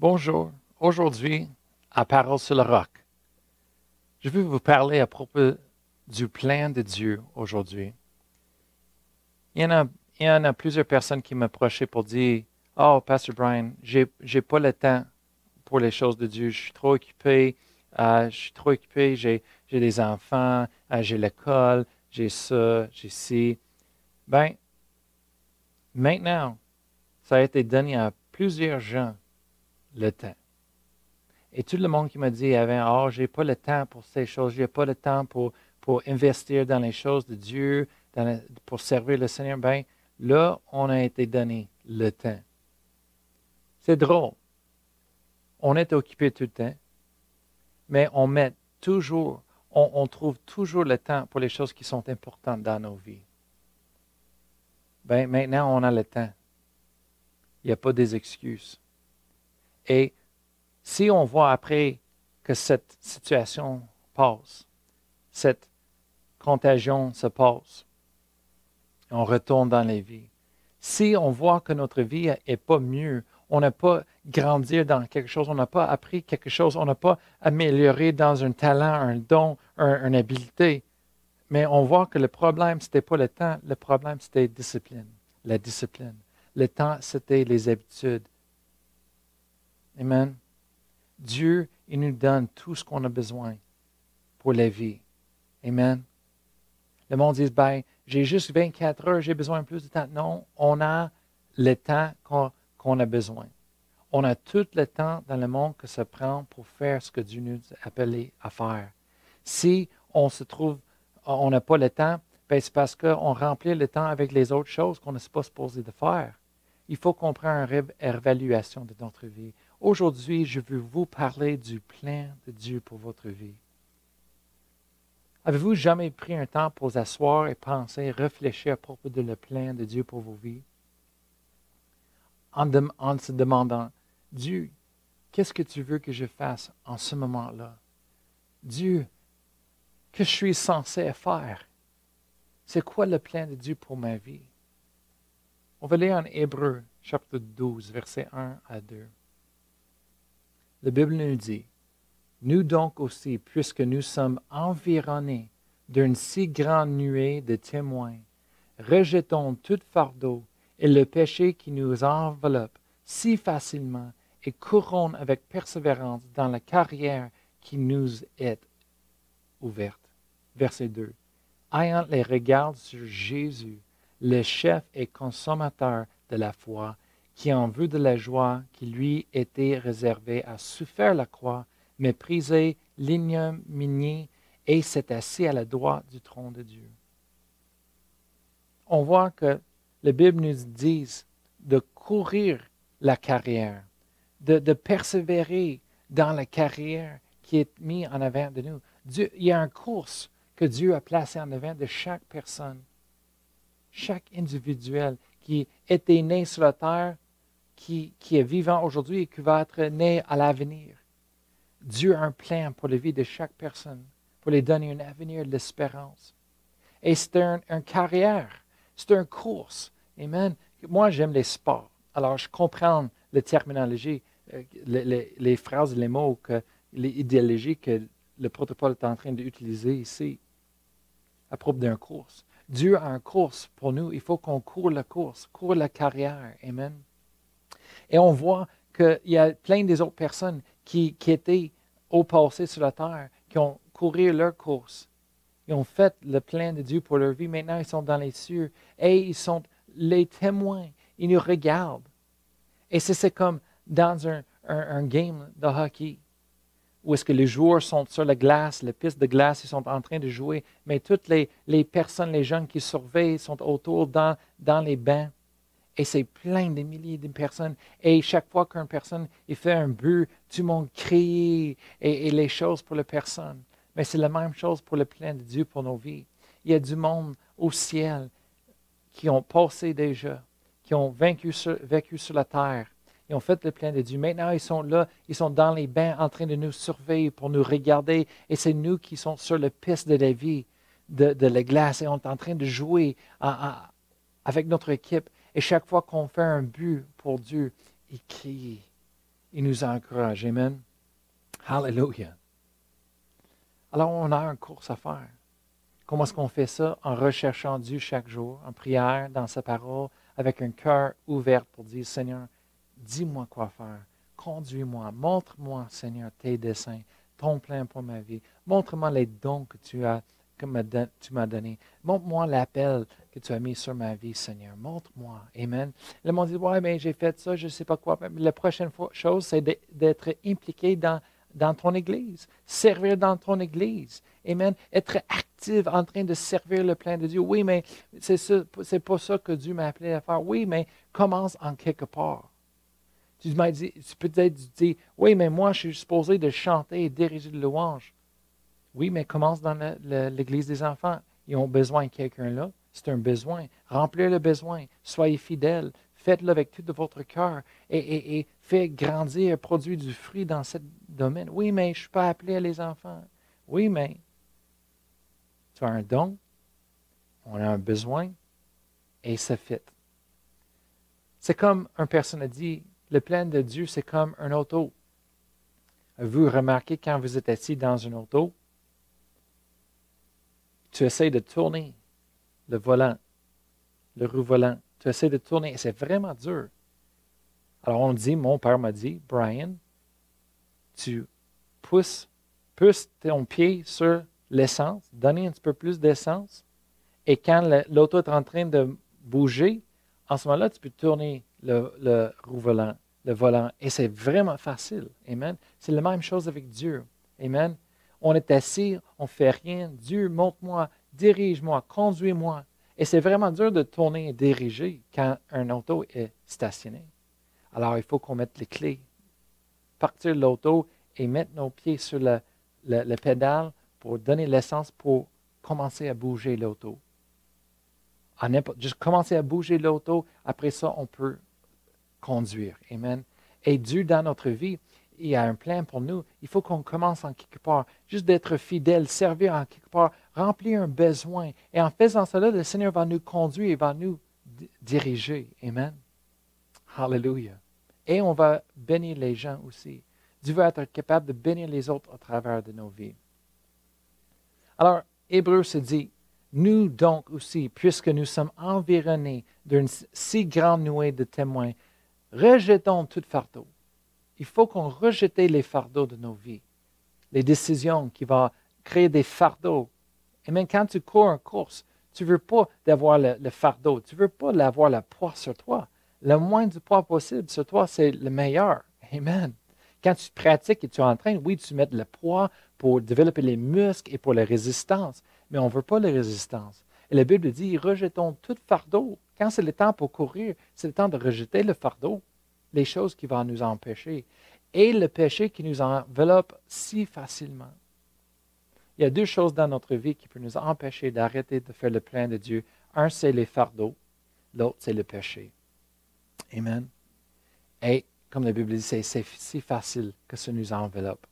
Bonjour. Aujourd'hui, à Parole sur le roc, je veux vous parler à propos du plan de Dieu aujourd'hui. Il y en a, plusieurs personnes qui m'approchaient pour dire Oh, Pasteur Brian, j'ai n'ai pas le temps pour les choses de Dieu. Je suis trop occupé. Euh, je suis trop occupé. J'ai des enfants. Euh, j'ai l'école. J'ai ça. J'ai ci. Ben, maintenant, ça a été donné à plusieurs gens le temps. Et tout le monde qui m'a dit avant, oh, j'ai pas le temps pour ces choses, j'ai pas le temps pour, investir dans les choses de Dieu, pour servir le Seigneur, ben là, on a été donné le temps. C'est drôle. On est occupé tout le temps, mais on met toujours, on, on trouve toujours le temps pour les choses qui sont importantes dans nos vies. Ben, maintenant, on a le temps. Il n'y a pas des excuses. Et si on voit après que cette situation passe, cette contagion se passe, on retourne dans les vies. Si on voit que notre vie n'est pas mieux, on n'a pas grandi dans quelque chose, on n'a pas appris quelque chose, on n'a pas amélioré dans un talent, un don, une habileté, mais on voit que le problème, ce n'était pas le temps, le problème, c'était la discipline, la discipline. Le temps, c'était les habitudes. Amen. Dieu, il nous donne tout ce qu'on a besoin pour la vie. Amen. Le monde dit, ben, j'ai juste 24 heures, j'ai besoin de plus de temps. Non, on a le temps qu'on a besoin. On a tout le temps dans le monde que ça prend pour faire ce que Dieu nous a appelé à faire. Si on se trouve, on n'a pas le temps, ben c'est parce qu'on remplit le temps avec les autres choses qu'on n'est pas supposé de faire. Il faut qu'on prenne une réévaluation de notre vie. Aujourd'hui, je veux vous parler du plan de Dieu pour votre vie. Avez-vous jamais pris un temps pour vous asseoir et penser, réfléchir à propos de le plan de Dieu pour vos vies? En, se demandant, Dieu, qu'est-ce que tu veux que je fasse en ce moment-là? Dieu, que je suis censé faire? C'est quoi le plan de Dieu pour ma vie? On va lire en Hébreu, chapitre 12, versets 1 à 2. La Bible nous dit, Nous donc aussi, puisque nous sommes environnés d'une si grande nuée de témoins, rejetons tout fardeau et le péché qui nous enveloppe si facilement et courons avec persévérance dans la carrière qui nous est ouverte. Verset 2. Ayant les regards sur Jésus, le chef et consommateur de la foi, qui en vue de la joie qui lui était réservée a souffert la croix, méprisé l'ignominie et s'est assis à la droite du trône de Dieu. On voit que la Bible nous dit de courir la carrière, de, persévérer dans la carrière qui est mise en avant de nous. Il y a un course que Dieu a placé en avant de chaque personne, chaque individuel qui était né sur la terre qui, est vivant aujourd'hui et qui va être né à l'avenir. Dieu a un plan pour la vie de chaque personne, pour les donner un avenir de l'espérance. Et c'est un, carrière, c'est une course. Amen. Moi, j'aime les sports. Alors, je comprends la terminologie, euh, les, les, phrases, les mots, que, les idéologies que le protocole est en train d'utiliser ici à propos d'une course. Dieu a une course pour nous. Il faut qu'on court la course, court la carrière. Amen. Et on voit qu'il y a plein des autres personnes qui, étaient au passé sur la terre, qui ont couru leur course. Ils ont fait le plan de Dieu pour leur vie. Maintenant, ils sont dans les cieux et ils sont les témoins. Ils nous regardent. Et c'est comme dans un, game de hockey où est-ce que les joueurs sont sur la glace, la piste de glace, ils sont en train de jouer, mais toutes les, personnes, les jeunes qui surveillent sont autour dans, dans les bancs. Et c'est plein de milliers de personnes. Et chaque fois qu'une personne fait un but, tout le monde crie et, les choses pour la personne. Mais c'est la même chose pour le plan de Dieu pour nos vies. Il y a du monde au ciel qui ont passé déjà, qui ont vécu sur, vécu sur la terre. Ils ont fait le plan de Dieu. Maintenant, ils sont là, ils sont dans les bains en train de nous surveiller pour nous regarder. Et c'est nous qui sommes sur la piste de la vie, de, la glace, et on est en train de jouer avec notre équipe. Et chaque fois qu'on fait un but pour Dieu, il crie. Il nous encourage. Amen. Hallelujah. Alors, on a une course à faire. Comment est-ce qu'on fait ça? En recherchant Dieu chaque jour, en prière, dans sa parole, avec un cœur ouvert pour dire, Seigneur, dis-moi quoi faire. Conduis-moi. Montre-moi, Seigneur, tes desseins, ton plan pour ma vie. Montre-moi les dons que tu as que tu m'as donné. Montre-moi l'appel que tu as mis sur ma vie, Seigneur. Montre-moi. Amen. Ils m'ont dit, ouais, mais j'ai fait ça, je ne sais pas quoi. Mais la prochaine chose, c'est d'être impliqué dans, ton Église, servir dans ton Église. Amen. Être actif en train de servir le plein de Dieu. Oui, mais c'est pas ça que Dieu m'a appelé à faire. Oui, mais commence en quelque part. Tu dit, tu peux peut-être dire, oui, mais moi, je suis supposé de chanter et diriger de louange. Oui, mais commence dans l'église des enfants. Ils ont besoin de quelqu'un là. C'est un besoin. Remplissez le besoin. Soyez fidèles. Faites-le avec tout de votre cœur et, et, faites grandir, produire du fruit dans ce domaine. Oui, mais je ne suis pas appelé à les enfants. Oui, mais tu as un don, on a un besoin et ça fait. C'est comme un personne a dit, le plan de Dieu, c'est comme un auto. Vous remarquez quand vous êtes assis dans une auto, tu essaies de tourner le volant, le roue volant. Tu essaies de tourner. C'est vraiment dur. Alors on dit, mon père m'a dit, Brian, tu pousses, pousses ton pied sur l'essence, donner un petit peu plus d'essence, et quand l'auto est en train de bouger, en ce moment-là, tu peux tourner le, le roue volant, le volant, et c'est vraiment facile. Amen. C'est la même chose avec Dieu. Amen on est assis, on ne fait rien. Dieu, montre-moi, dirige-moi, conduis-moi. Et c'est vraiment dur de tourner et diriger quand un auto est stationné. Alors, il faut qu'on mette les clés, partir de l'auto et mettre nos pieds sur le, le, pédale pour donner l'essence pour commencer à bouger l'auto. Juste commencer à bouger l'auto, après ça, on peut conduire. Amen. Et Dieu, dans notre vie, il y a un plan pour nous. Il faut qu'on commence en quelque part, juste d'être fidèle, servir en quelque part, remplir un besoin. Et en faisant cela, le Seigneur va nous conduire, il va nous diriger. Amen. Hallelujah. Et on va bénir les gens aussi. Dieu va être capable de bénir les autres à travers de nos vies. Alors, Hébreu se dit, nous donc aussi, puisque nous sommes environnés d'une si grande nuée de témoins, rejetons tout fardeau il faut qu'on rejette les fardeaux de nos vies, les décisions qui vont créer des fardeaux. Et même quand tu cours une course, tu ne veux pas avoir le, fardeau, tu ne veux pas avoir le poids sur toi. Le moins du poids possible sur toi, c'est le meilleur. Amen. Quand tu pratiques et tu entraînes, oui, tu mets le poids pour développer les muscles et pour la résistance, mais on ne veut pas la résistance. Et la Bible dit, rejetons tout fardeau. Quand c'est le temps pour courir, c'est le temps de rejeter le fardeau les choses qui vont nous empêcher et le péché qui nous enveloppe si facilement. Il y a deux choses dans notre vie qui peuvent nous empêcher d'arrêter de faire le plein de Dieu. Un, c'est les fardeaux. L'autre, c'est le péché. Amen. Et comme la Bible dit, c'est si facile que ça nous enveloppe.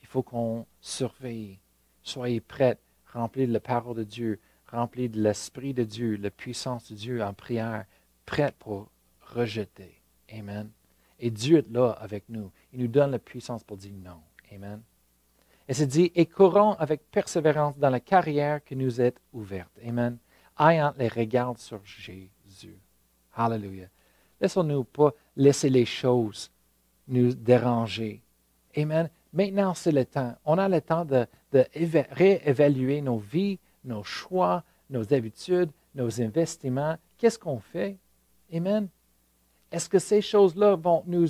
Il faut qu'on surveille. Soyez prêts, remplis de la parole de Dieu, remplis de l'Esprit de Dieu, la puissance de Dieu en prière, prêts pour rejeter. Amen. Et Dieu est là avec nous. Il nous donne la puissance pour dire non. Amen. Et c'est dit, et courons avec persévérance dans la carrière qui nous est ouverte. Amen. Ayant les regards sur Jésus. Hallelujah. Laissons-nous pas laisser les choses nous déranger. Amen. Maintenant, c'est le temps. On a le temps de, de réévaluer nos vies, nos choix, nos habitudes, nos investissements. Qu'est-ce qu'on fait? Amen. Est-ce que ces choses-là vont nous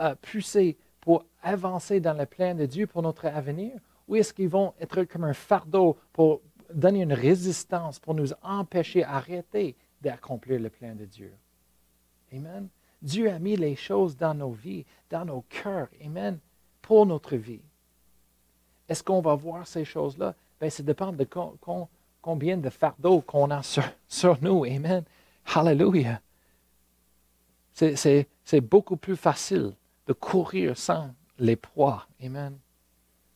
euh, pousser pour avancer dans le plan de Dieu pour notre avenir? Ou est-ce qu'ils vont être comme un fardeau pour donner une résistance, pour nous empêcher, arrêter d'accomplir le plan de Dieu? Amen. Dieu a mis les choses dans nos vies, dans nos cœurs, Amen, pour notre vie. Est-ce qu'on va voir ces choses-là? Bien, ça dépend de combien de fardeaux qu'on a sur, sur nous. Amen. Hallelujah. C'est beaucoup plus facile de courir sans les proies. Amen.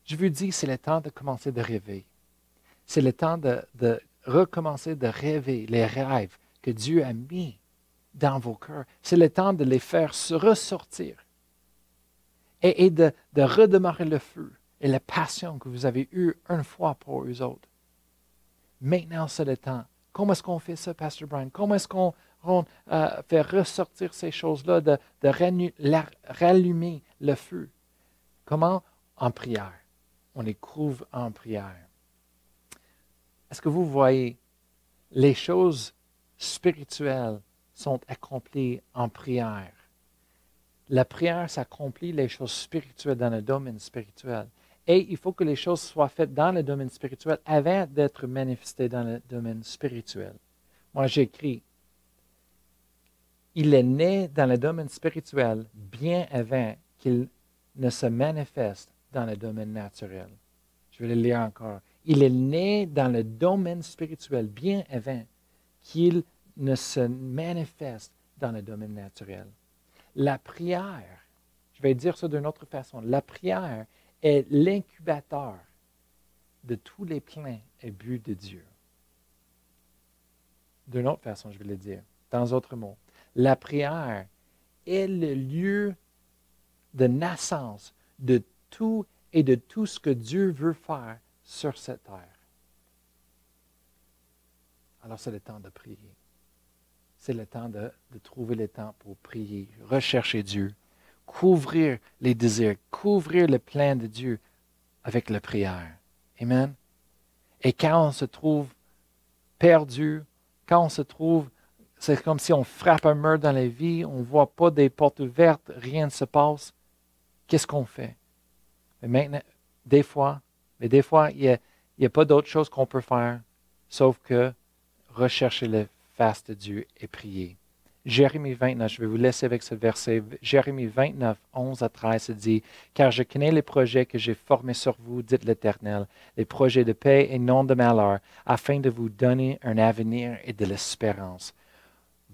Je vous dis, c'est le temps de commencer de rêver. C'est le temps de, recommencer de rêver les rêves que Dieu a mis dans vos cœurs. C'est le temps de les faire ressortir. et, de, redémarrer le feu et la passion que vous avez eue une fois pour eux autres. Maintenant, c'est le temps. Comment est-ce qu'on fait ça, Pastor Brian? Comment est-ce qu'on euh, fait ressortir ces choses-là, de, rallumer le feu? Comment? En prière. On les couvre en prière. Est-ce que vous voyez, les choses spirituelles sont accomplies en prière? La prière s'accomplit les choses spirituelles dans le domaine spirituel. Et il faut que les choses soient faites dans le domaine spirituel avant d'être manifestées dans le domaine spirituel. Moi, j'écris, il est né dans le domaine spirituel bien avant qu'il ne se manifeste dans le domaine naturel. Je vais le lire encore. Il est né dans le domaine spirituel bien avant qu'il ne se manifeste dans le domaine naturel. La prière, je vais dire ça d'une autre façon, la prière est l'incubateur de tous les plans et buts de Dieu. D'une autre façon, je vais le dire, dans d'autres mots. La prière est le lieu de naissance de tout et de tout ce que Dieu veut faire sur cette terre. Alors c'est le temps de prier. C'est le temps de, trouver le temps pour prier, rechercher Dieu, couvrir les désirs, couvrir le plan de Dieu avec la prière. Amen. Et quand on se trouve perdu, quand on se trouve, c'est comme si on frappe un mur dans la vie, on ne voit pas des portes ouvertes, rien ne se passe, qu'est-ce qu'on fait? Mais maintenant, des fois, mais des fois, il n'y a, a, pas d'autre chose qu'on peut faire, sauf que rechercher le face de Dieu et prier. Jérémie 29, je vais vous laisser avec ce verset. Jérémie 29, 11 à 13 dit Car je connais les projets que j'ai formés sur vous, dit l'Éternel, les projets de paix et non de malheur, afin de vous donner un avenir et de l'espérance.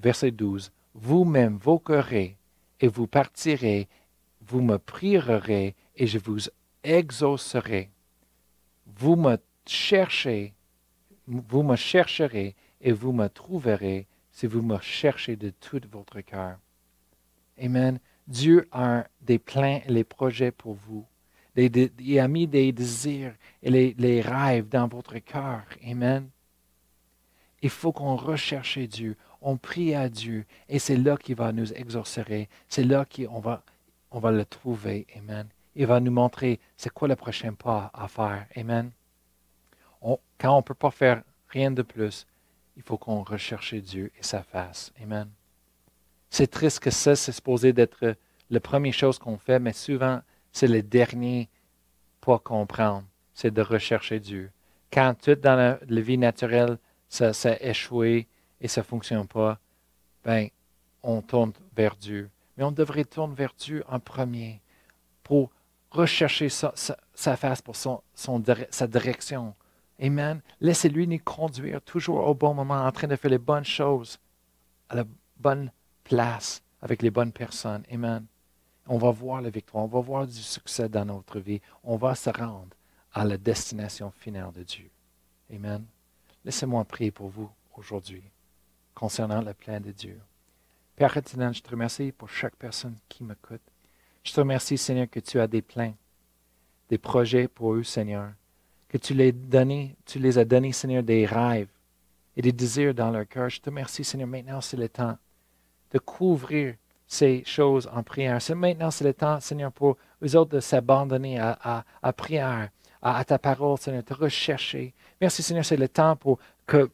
Verset 12 Vous m'invoquerez et vous partirez, vous me prierez et je vous exaucerai. Vous me cherchez, vous me chercherez et vous me trouverez si vous me cherchez de tout votre cœur. Amen. Dieu a des plans et des projets pour vous. il a mis des désirs et les, rêves dans votre cœur. Amen. Il faut qu'on recherche Dieu, on prie à Dieu, et c'est là qu'il va nous exaucer. C'est là qu'on va, on va le trouver. Amen. Il va nous montrer c'est quoi le prochain pas à faire. Amen. quand on ne peut pas faire rien de plus, il faut qu'on recherche Dieu et sa face. Amen. C'est triste que ça, c'est supposé d'être la première chose qu'on fait, mais souvent, c'est le dernier pas qu'on prend, c'est de rechercher Dieu. Quand tout dans la, vie naturelle, ça, ça, a échoué et ça ne fonctionne pas, ben, on tourne vers Dieu. Mais on devrait tourner vers Dieu en premier pour rechercher sa, face pour son, sa direction, Amen. Laissez-lui nous conduire toujours au bon moment, en train de faire les bonnes choses, à la bonne place, avec les bonnes personnes. Amen. On va voir la victoire, on va voir du succès dans notre vie. On va se rendre à la destination finale de Dieu. Amen. Laissez-moi prier pour vous aujourd'hui concernant le plan de Dieu. Père éternel, je te remercie pour chaque personne qui m'écoute. Je te remercie, Seigneur, que tu as des plans, des projets pour eux, Seigneur que tu les, donné, tu les as donnés, Seigneur, des rêves et des désirs dans leur cœur. Je te remercie, Seigneur. Maintenant, c'est le temps de couvrir ces choses en prière. Maintenant, c'est le temps, Seigneur, pour eux autres de s'abandonner à, à, prière, à, ta parole, Seigneur, de rechercher. Merci, Seigneur, c'est le temps pour,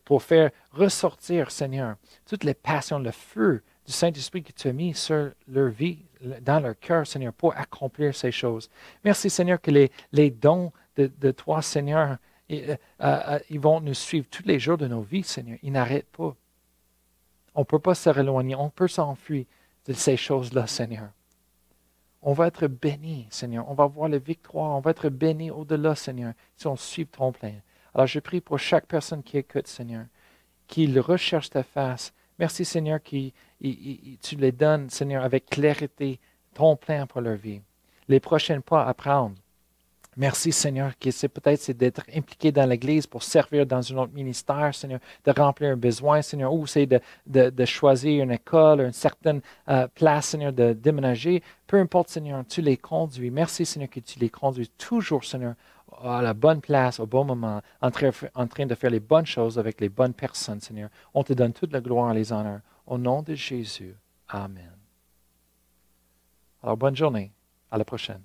pour faire ressortir, Seigneur, toutes les passions, le feu du Saint-Esprit que tu as mis sur leur vie, dans leur cœur, Seigneur, pour accomplir ces choses. Merci, Seigneur, que les, les dons de, toi, Seigneur, euh, euh, ils vont nous suivre tous les jours de nos vies, Seigneur. Ils n'arrêtent pas. On ne peut pas se réloigner, on peut s'enfuir de ces choses-là, Seigneur. On va être bénis, Seigneur. On va voir la victoire. On va être bénis au-delà, Seigneur, si on suit ton plein. Alors, je prie pour chaque personne qui écoute, Seigneur, qu'il recherche ta face. Merci, Seigneur, que tu les donnes, Seigneur, avec clarité, ton plein pour leur vie. Les prochains pas à prendre Merci, Seigneur, qui c'est peut-être c'est d'être impliqué dans l'Église pour servir dans un autre ministère, Seigneur, de remplir un besoin, Seigneur, ou c'est de, de, choisir une école, une certaine euh, place, Seigneur, de déménager. Peu importe, Seigneur, tu les conduis. Merci, Seigneur, que tu les conduis toujours, Seigneur, à la bonne place, au bon moment, en train, en train de faire les bonnes choses avec les bonnes personnes, Seigneur. On te donne toute la gloire et les honneurs. Au nom de Jésus. Amen. Alors, bonne journée. À la prochaine.